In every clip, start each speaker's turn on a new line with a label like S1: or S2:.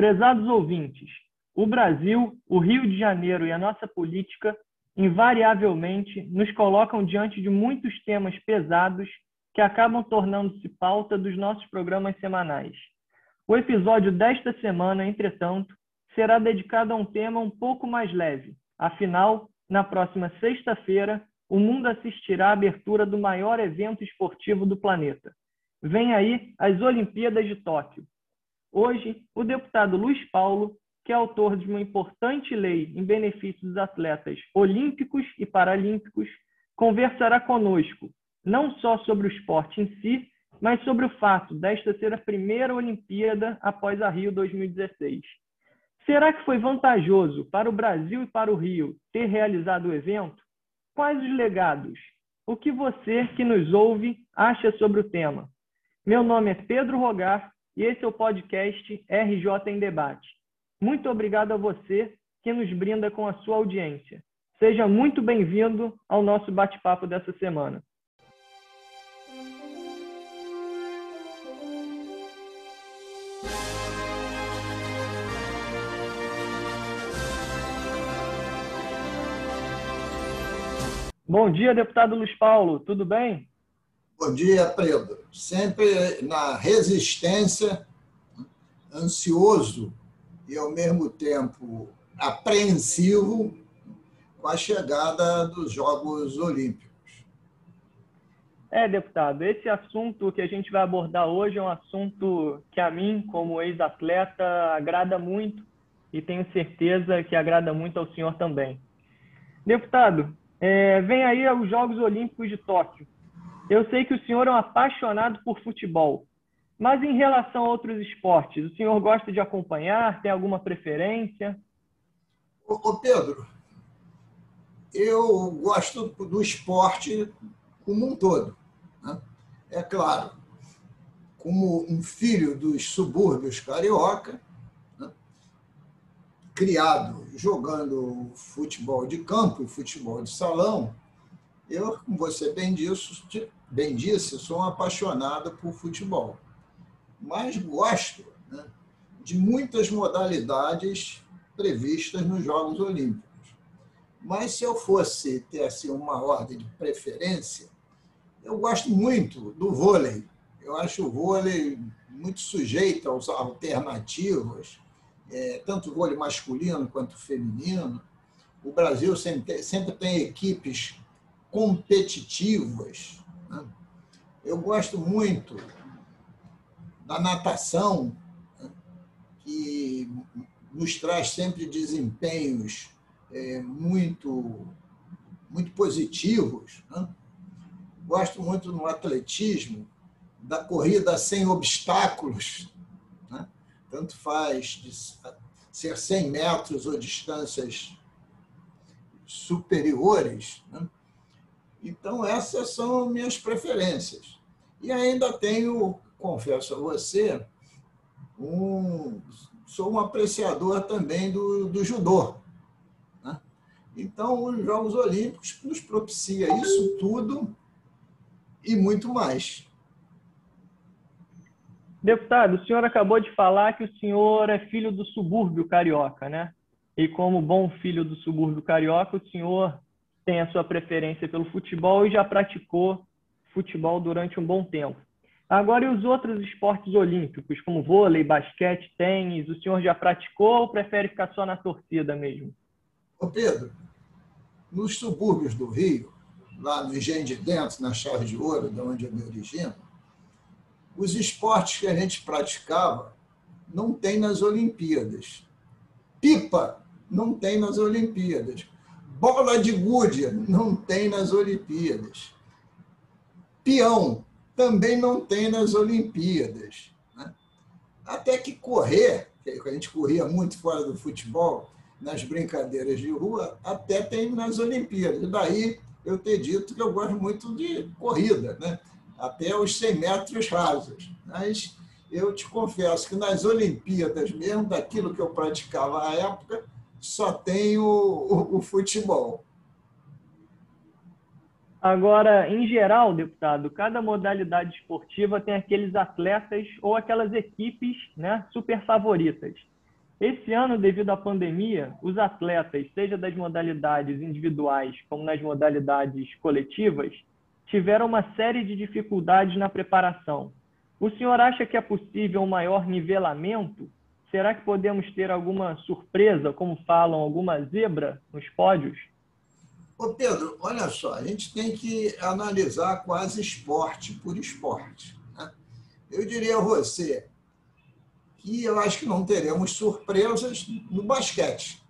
S1: Prezados ouvintes, o Brasil, o Rio de Janeiro e a nossa política invariavelmente nos colocam diante de muitos temas pesados que acabam tornando-se pauta dos nossos programas semanais. O episódio desta semana, entretanto, será dedicado a um tema um pouco mais leve. Afinal, na próxima sexta-feira, o mundo assistirá à abertura do maior evento esportivo do planeta. Vem aí as Olimpíadas de Tóquio. Hoje, o deputado Luiz Paulo, que é autor de uma importante lei em benefício dos atletas olímpicos e paralímpicos, conversará conosco não só sobre o esporte em si, mas sobre o fato desta ser a primeira Olimpíada após a Rio 2016. Será que foi vantajoso para o Brasil e para o Rio ter realizado o evento? Quais os legados? O que você que nos ouve acha sobre o tema? Meu nome é Pedro Rogar e esse é o podcast RJ em Debate. Muito obrigado a você que nos brinda com a sua audiência. Seja muito bem-vindo ao nosso bate-papo dessa semana. Bom dia, deputado Luiz Paulo, tudo bem?
S2: Bom dia, Pedro. Sempre na resistência, ansioso e, ao mesmo tempo, apreensivo com a chegada dos Jogos Olímpicos.
S1: É, deputado, esse assunto que a gente vai abordar hoje é um assunto que a mim, como ex-atleta, agrada muito e tenho certeza que agrada muito ao senhor também. Deputado, é, vem aí os Jogos Olímpicos de Tóquio. Eu sei que o senhor é um apaixonado por futebol, mas em relação a outros esportes, o senhor gosta de acompanhar? Tem alguma preferência?
S2: Ô, Pedro, eu gosto do esporte como um todo. Né? É claro, como um filho dos subúrbios carioca, criado jogando futebol de campo, futebol de salão, eu, como você bem disse, bem disse sou um apaixonado por futebol. Mas gosto né, de muitas modalidades previstas nos Jogos Olímpicos. Mas se eu fosse ter assim, uma ordem de preferência, eu gosto muito do vôlei. Eu acho o vôlei muito sujeito aos alternativos é, tanto vôlei masculino quanto feminino. O Brasil sempre, sempre tem equipes competitivas. Né? Eu gosto muito da natação, né? que nos traz sempre desempenhos é, muito, muito positivos. Né? Gosto muito no atletismo, da corrida sem obstáculos, tanto faz ser 100 metros ou distâncias superiores. Né? Então, essas são minhas preferências. E ainda tenho, confesso a você, um, sou um apreciador também do, do judô. Né? Então, os Jogos Olímpicos nos propicia isso tudo e muito mais.
S1: Deputado, o senhor acabou de falar que o senhor é filho do subúrbio carioca, né? E como bom filho do subúrbio carioca, o senhor tem a sua preferência pelo futebol e já praticou futebol durante um bom tempo. Agora, e os outros esportes olímpicos, como vôlei, basquete, tênis, o senhor já praticou ou prefere ficar só na torcida mesmo?
S2: Ô Pedro, nos subúrbios do Rio, lá no Engenho de Dentro, na Chave de Ouro, de onde eu me origino, os esportes que a gente praticava não tem nas Olimpíadas. Pipa não tem nas Olimpíadas. Bola de gude não tem nas Olimpíadas. Peão também não tem nas Olimpíadas. Né? Até que correr, que a gente corria muito fora do futebol, nas brincadeiras de rua, até tem nas Olimpíadas. Daí eu ter dito que eu gosto muito de corrida. Né? até os 100 metros rasos. Mas eu te confesso que nas Olimpíadas, mesmo daquilo que eu praticava à época, só tem o, o, o futebol.
S1: Agora, em geral, deputado, cada modalidade esportiva tem aqueles atletas ou aquelas equipes né, super favoritas. Esse ano, devido à pandemia, os atletas, seja das modalidades individuais como nas modalidades coletivas, tiveram uma série de dificuldades na preparação. O senhor acha que é possível um maior nivelamento? Será que podemos ter alguma surpresa, como falam, alguma zebra nos pódios?
S2: Ô Pedro, olha só, a gente tem que analisar quase esporte por esporte. Né? Eu diria a você que eu acho que não teremos surpresas no basquete.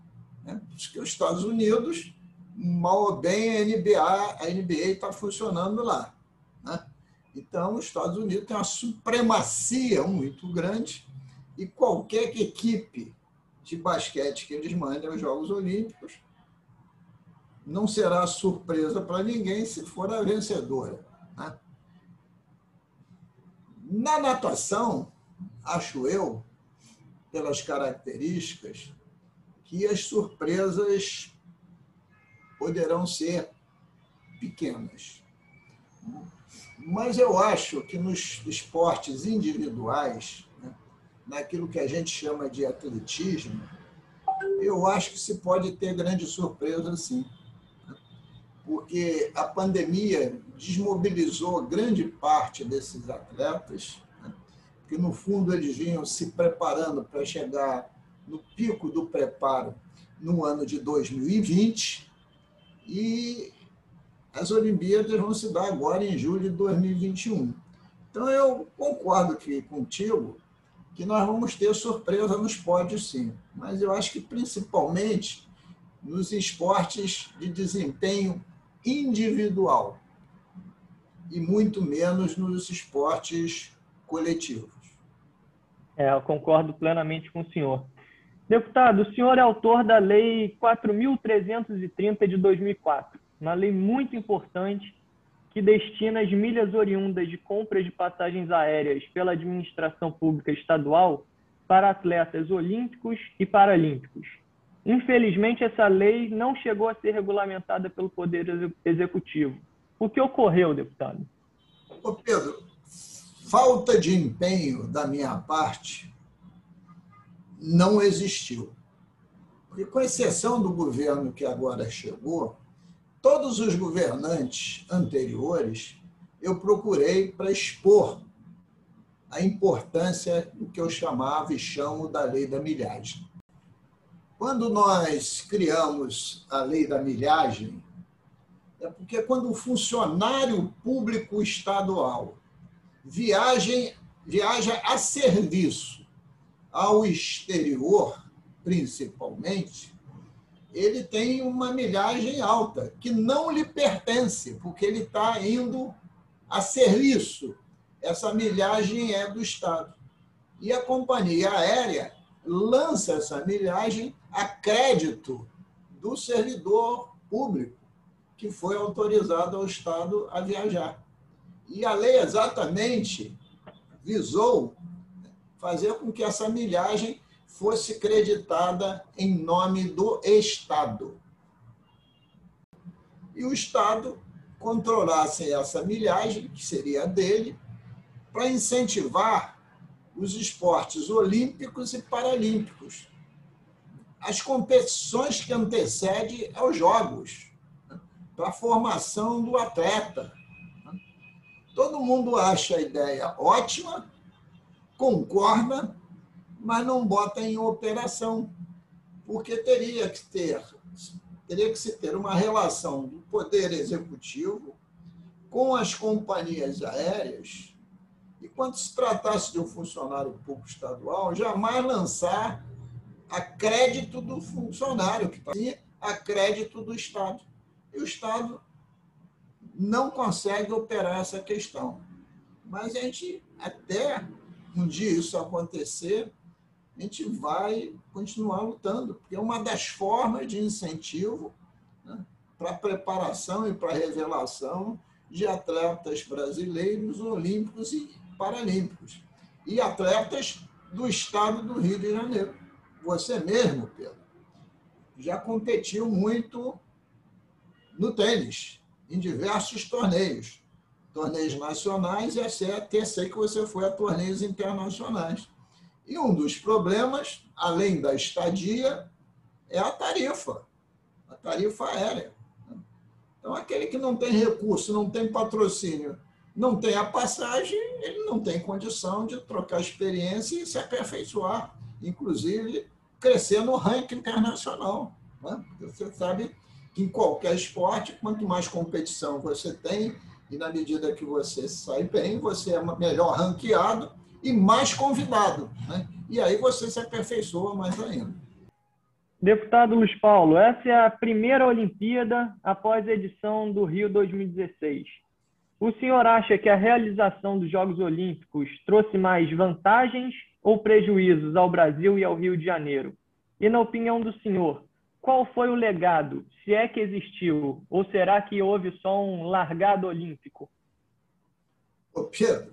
S2: Né? Porque os Estados Unidos, mal ou bem, a NBA a NBA está funcionando lá. Né? Então, os Estados Unidos têm uma supremacia muito grande e qualquer equipe de basquete que eles mandem aos Jogos Olímpicos não será surpresa para ninguém se for a vencedora. Né? Na natação, acho eu, pelas características, que as surpresas poderão ser pequenas. Mas eu acho que nos esportes individuais, naquilo que a gente chama de atletismo, eu acho que se pode ter grande surpresa sim porque a pandemia desmobilizou grande parte desses atletas, né? que no fundo eles vinham se preparando para chegar no pico do preparo no ano de 2020 e as Olimpíadas vão se dar agora em julho de 2021. Então eu concordo aqui contigo que nós vamos ter surpresa nos pódios sim, mas eu acho que principalmente nos esportes de desempenho individual e muito menos nos esportes coletivos.
S1: É, eu concordo plenamente com o senhor. Deputado, o senhor é autor da Lei 4.330 de 2004, uma lei muito importante que destina as milhas oriundas de compras de passagens aéreas pela administração pública estadual para atletas olímpicos e paralímpicos. Infelizmente, essa lei não chegou a ser regulamentada pelo Poder Executivo. O que ocorreu, deputado?
S2: Ô Pedro, falta de empenho da minha parte não existiu. Porque, com exceção do governo que agora chegou, todos os governantes anteriores eu procurei para expor a importância do que eu chamava e chamo da lei da milhagem. Quando nós criamos a lei da milhagem, é porque quando o funcionário público estadual viajem, viaja a serviço ao exterior, principalmente, ele tem uma milhagem alta, que não lhe pertence, porque ele está indo a serviço. Essa milhagem é do Estado. E a companhia aérea lança essa milhagem a crédito do servidor público que foi autorizado ao Estado a viajar. E a lei exatamente visou fazer com que essa milhagem fosse creditada em nome do Estado. E o Estado controlasse essa milhagem, que seria dele, para incentivar os esportes olímpicos e paralímpicos, as competições que antecedem aos Jogos, né? para a formação do atleta. Né? Todo mundo acha a ideia ótima, concorda, mas não bota em operação, porque teria que ter teria que se ter uma relação do poder executivo com as companhias aéreas e quando se tratasse de um funcionário público estadual, jamais lançar a crédito do funcionário, que está a crédito do Estado. E o Estado não consegue operar essa questão. Mas a gente, até um dia isso acontecer, a gente vai continuar lutando, porque é uma das formas de incentivo né, para a preparação e para a revelação de atletas brasileiros, olímpicos e paralímpicos. E atletas do estado do Rio de Janeiro. Você mesmo, Pedro, já competiu muito no tênis, em diversos torneios. Torneios nacionais e até sei que você foi a torneios internacionais. E um dos problemas, além da estadia, é a tarifa, a tarifa aérea. Então, aquele que não tem recurso, não tem patrocínio, não tem a passagem, ele não tem condição de trocar experiência e se aperfeiçoar, inclusive crescer no ranking internacional. Né? Você sabe que em qualquer esporte, quanto mais competição você tem, e na medida que você sai bem, você é melhor ranqueado e mais convidado. Né? E aí você se aperfeiçoa mais ainda.
S1: Deputado Luiz Paulo, essa é a primeira Olimpíada após a edição do Rio 2016. O senhor acha que a realização dos Jogos Olímpicos trouxe mais vantagens ou prejuízos ao Brasil e ao Rio de Janeiro? E, na opinião do senhor, qual foi o legado, se é que existiu, ou será que houve só um largado olímpico?
S2: Ô Pedro,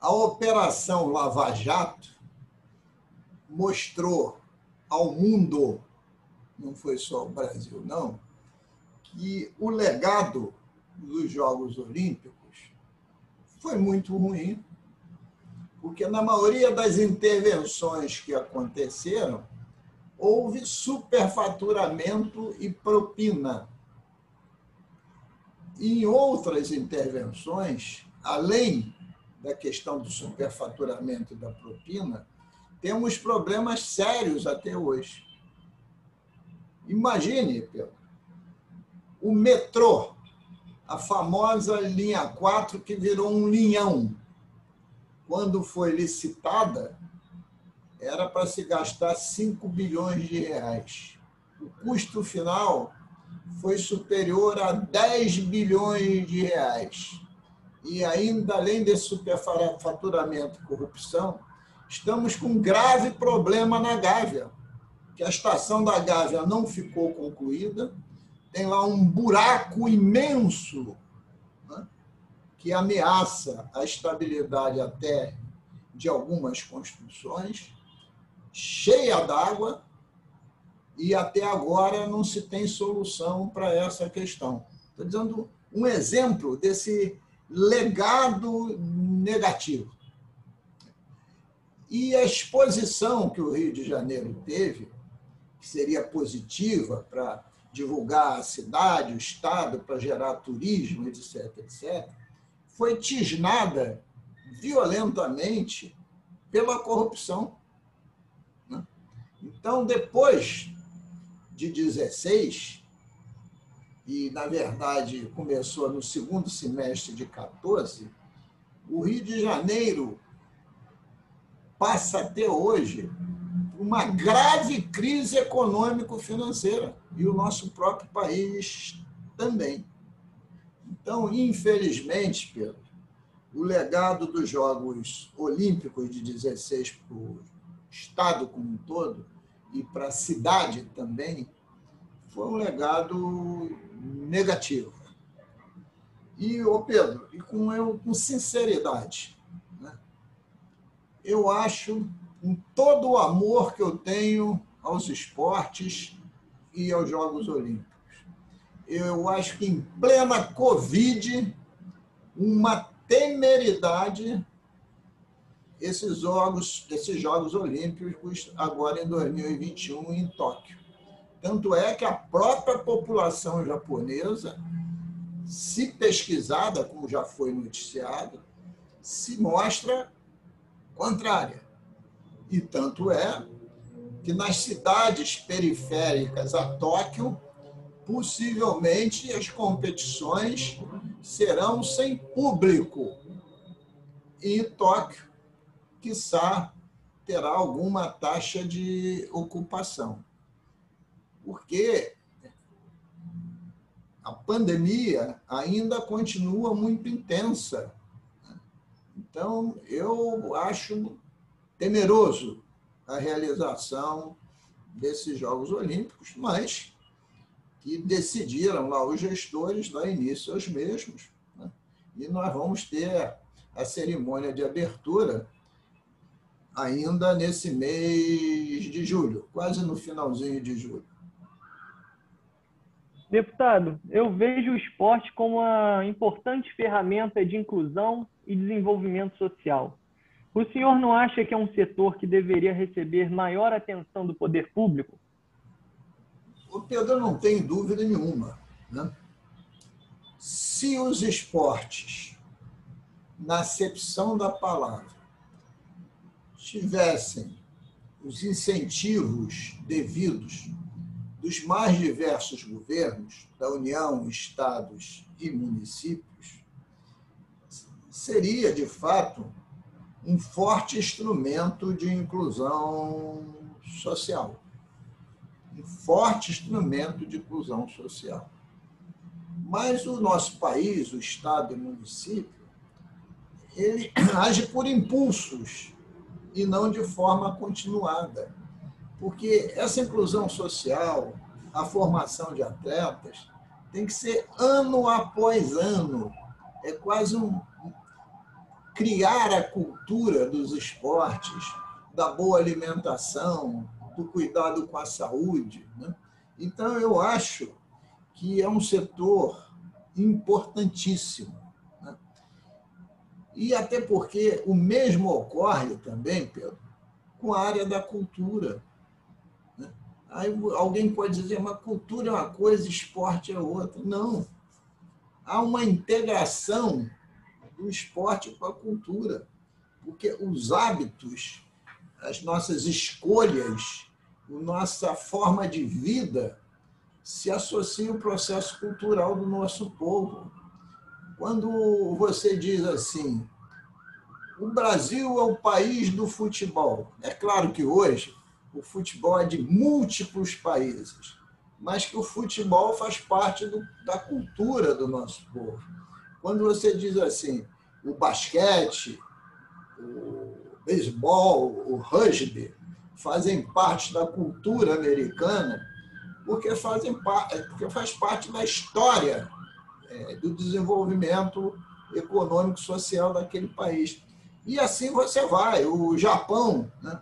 S2: a Operação Lava Jato mostrou ao mundo, não foi só o Brasil, não, que o legado dos Jogos Olímpicos foi muito ruim, porque na maioria das intervenções que aconteceram, houve superfaturamento e propina. Em outras intervenções, além da questão do superfaturamento e da propina, temos problemas sérios até hoje. Imagine, Pedro, o metrô, a famosa linha 4 que virou um linhão. Quando foi licitada, era para se gastar 5 bilhões de reais. O custo final foi superior a 10 bilhões de reais. E ainda, além desse superfaturamento e corrupção, estamos com um grave problema na Gávea, que a estação da Gávea não ficou concluída, tem lá um buraco imenso né, que ameaça a estabilidade até de algumas construções, cheia d'água, e até agora não se tem solução para essa questão. Estou dizendo um exemplo desse legado negativo. E a exposição que o Rio de Janeiro teve, que seria positiva para divulgar a cidade, o Estado, para gerar turismo, etc., etc., foi tisnada violentamente pela corrupção. Né? Então, depois de 16, e na verdade começou no segundo semestre de 14, o Rio de Janeiro passa até hoje uma grave crise econômico-financeira e o nosso próprio país também. Então, infelizmente, Pedro, o legado dos Jogos Olímpicos de 16 para o Estado como um todo e para a cidade também foi um legado negativo. E, ô Pedro, e com, eu, com sinceridade, eu acho, com todo o amor que eu tenho aos esportes e aos Jogos Olímpicos, eu acho que em plena Covid, uma temeridade esses jogos, esses Jogos Olímpicos agora em 2021 em Tóquio. Tanto é que a própria população japonesa, se pesquisada, como já foi noticiado, se mostra contrária. E tanto é que nas cidades periféricas a Tóquio, possivelmente as competições serão sem público. E Tóquio, quiçá, terá alguma taxa de ocupação. Porque a pandemia ainda continua muito intensa então, eu acho temeroso a realização desses Jogos Olímpicos, mas que decidiram lá os gestores dar início aos mesmos. Né? E nós vamos ter a cerimônia de abertura ainda nesse mês de julho, quase no finalzinho de julho.
S1: Deputado, eu vejo o esporte como uma importante ferramenta de inclusão e desenvolvimento social. O senhor não acha que é um setor que deveria receber maior atenção do poder público?
S2: O Pedro não tem dúvida nenhuma. Né? Se os esportes, na acepção da palavra, tivessem os incentivos devidos dos mais diversos governos, da União, estados e municípios, seria, de fato, um forte instrumento de inclusão social. Um forte instrumento de inclusão social. Mas o nosso país, o Estado e o município, ele age por impulsos e não de forma continuada. Porque essa inclusão social, a formação de atletas, tem que ser ano após ano. É quase um criar a cultura dos esportes, da boa alimentação, do cuidado com a saúde. Né? Então, eu acho que é um setor importantíssimo. Né? E até porque o mesmo ocorre também, Pedro, com a área da cultura. Aí alguém pode dizer, mas cultura é uma coisa, esporte é outra. Não. Há uma integração do esporte com a cultura, porque os hábitos, as nossas escolhas, a nossa forma de vida se associa ao processo cultural do nosso povo. Quando você diz assim, o Brasil é o país do futebol. É claro que hoje o futebol é de múltiplos países, mas que o futebol faz parte do, da cultura do nosso povo. Quando você diz assim, o basquete, o beisebol, o rugby, fazem parte da cultura americana, porque, fazem, porque faz parte da história é, do desenvolvimento econômico social daquele país. E assim você vai. O Japão, né?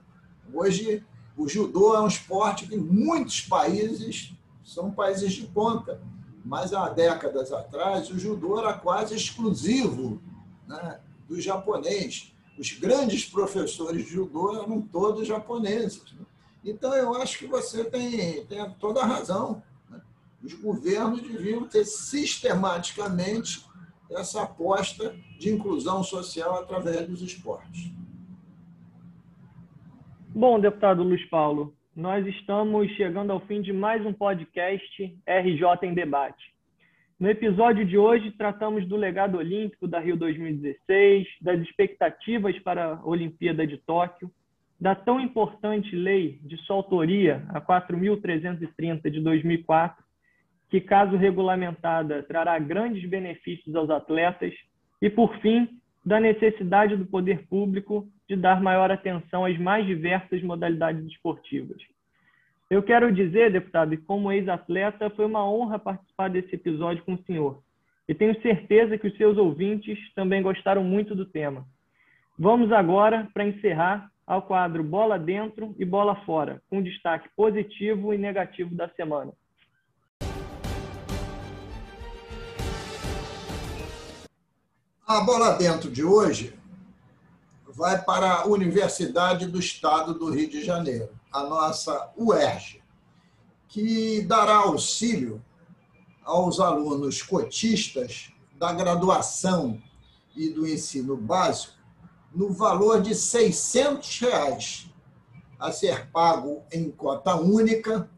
S2: hoje, o judô é um esporte que muitos países são países de ponta, mas há décadas atrás o judô era quase exclusivo né, do japonês. Os grandes professores de judô eram todos japoneses. Né? Então, eu acho que você tem, tem toda a razão. Né? Os governos deviam ter sistematicamente essa aposta de inclusão social através dos esportes.
S1: Bom, deputado Luiz Paulo, nós estamos chegando ao fim de mais um podcast RJ em Debate. No episódio de hoje, tratamos do legado olímpico da Rio 2016, das expectativas para a Olimpíada de Tóquio, da tão importante lei de sua autoria, a 4.330 de 2004, que, caso regulamentada, trará grandes benefícios aos atletas, e, por fim, da necessidade do poder público de dar maior atenção às mais diversas modalidades esportivas. Eu quero dizer, deputado, que como ex-atleta, foi uma honra participar desse episódio com o senhor. E tenho certeza que os seus ouvintes também gostaram muito do tema. Vamos agora, para encerrar, ao quadro Bola Dentro e Bola Fora, com destaque positivo e negativo da semana.
S2: A bola dentro de hoje vai para a Universidade do Estado do Rio de Janeiro a nossa UERJ, que dará auxílio aos alunos cotistas da graduação e do ensino básico no valor de 600 reais, a ser pago em cota única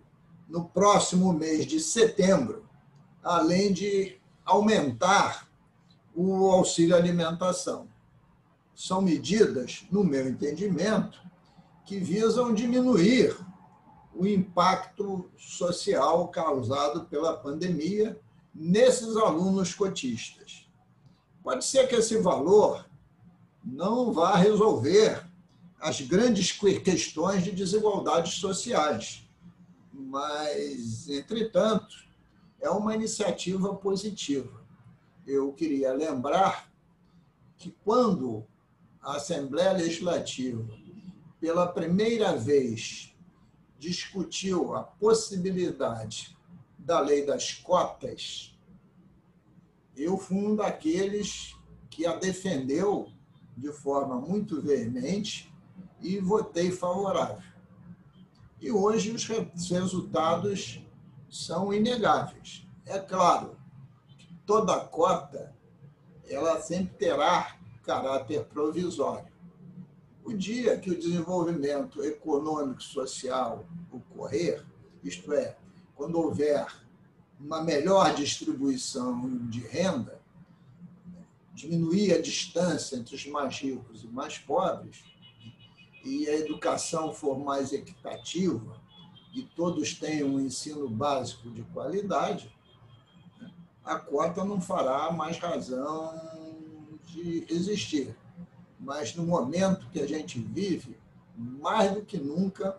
S2: no próximo mês de setembro, além de aumentar o auxílio alimentação. São medidas, no meu entendimento, que visam diminuir o impacto social causado pela pandemia nesses alunos cotistas. Pode ser que esse valor não vá resolver as grandes questões de desigualdades sociais, mas, entretanto, é uma iniciativa positiva. Eu queria lembrar que quando a Assembleia Legislativa pela primeira vez, discutiu a possibilidade da lei das cotas, eu fui um daqueles que a defendeu de forma muito veemente e votei favorável. E hoje os resultados são inegáveis. É claro, toda cota ela sempre terá caráter provisório. O dia que o desenvolvimento econômico e social ocorrer, isto é, quando houver uma melhor distribuição de renda, diminuir a distância entre os mais ricos e mais pobres, e a educação for mais equitativa, e todos tenham um ensino básico de qualidade, a cota não fará mais razão de existir. Mas no momento que a gente vive, mais do que nunca,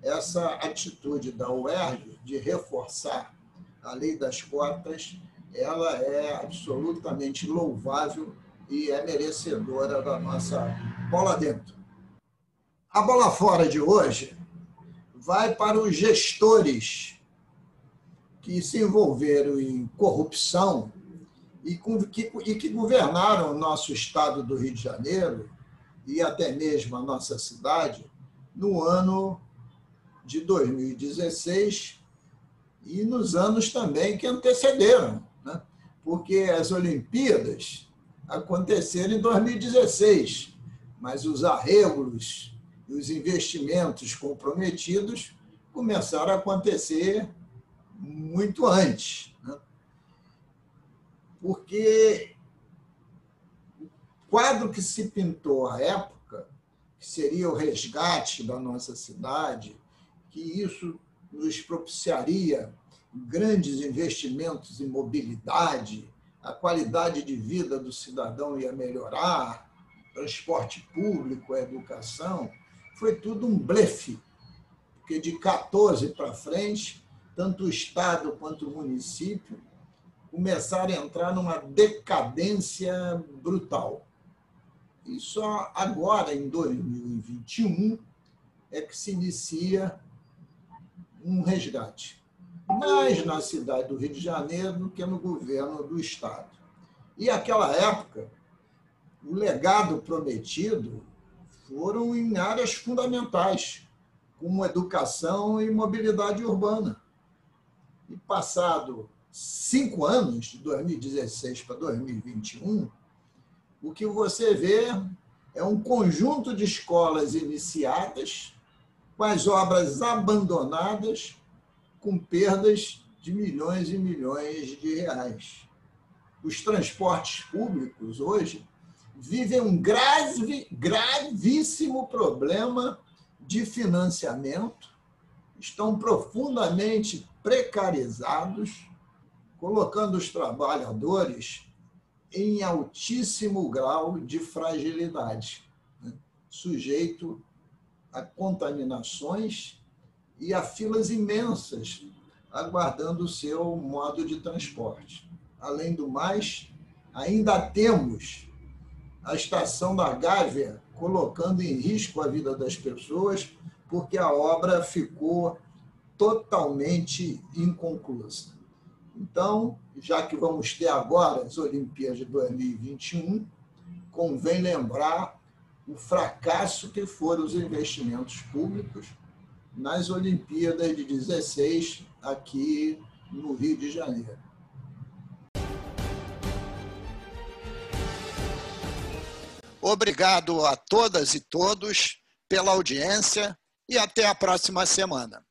S2: essa atitude da UERJ de reforçar a lei das cotas, ela é absolutamente louvável e é merecedora da nossa bola dentro. A bola fora de hoje vai para os gestores que se envolveram em corrupção e, que, e que governaram o nosso estado do Rio de Janeiro e até mesmo a nossa cidade no ano de 2016 e nos anos também que antecederam, né? porque as Olimpíadas aconteceram em 2016, mas os arreglos e os investimentos comprometidos começaram a acontecer muito antes. Né? Porque o quadro que se pintou à época, que seria o resgate da nossa cidade, que isso nos propiciaria grandes investimentos em mobilidade, a qualidade de vida do cidadão ia melhorar, transporte público, educação, foi tudo um blefe, porque de 14 para frente, tanto o Estado quanto o município começaram a entrar numa decadência brutal. E só agora, em 2021, é que se inicia um resgate. Mais na cidade do Rio de Janeiro do que no governo do Estado. E aquela época, o legado prometido foram em áreas fundamentais, como educação e mobilidade urbana. E passado cinco anos, de 2016 para 2021, o que você vê é um conjunto de escolas iniciadas com as obras abandonadas, com perdas de milhões e milhões de reais. Os transportes públicos hoje vivem um grave, gravíssimo problema de financiamento, estão profundamente precarizados, colocando os trabalhadores em altíssimo grau de fragilidade, né? sujeito a contaminações e a filas imensas aguardando o seu modo de transporte. Além do mais, ainda temos a estação da Gávea colocando em risco a vida das pessoas, porque a obra ficou totalmente inconclusa. Então, já que vamos ter agora as Olimpíadas de 2021, convém lembrar o fracasso que foram os investimentos públicos nas Olimpíadas de 16 aqui no Rio de Janeiro.
S3: Obrigado a todas e todos pela audiência e até a próxima semana.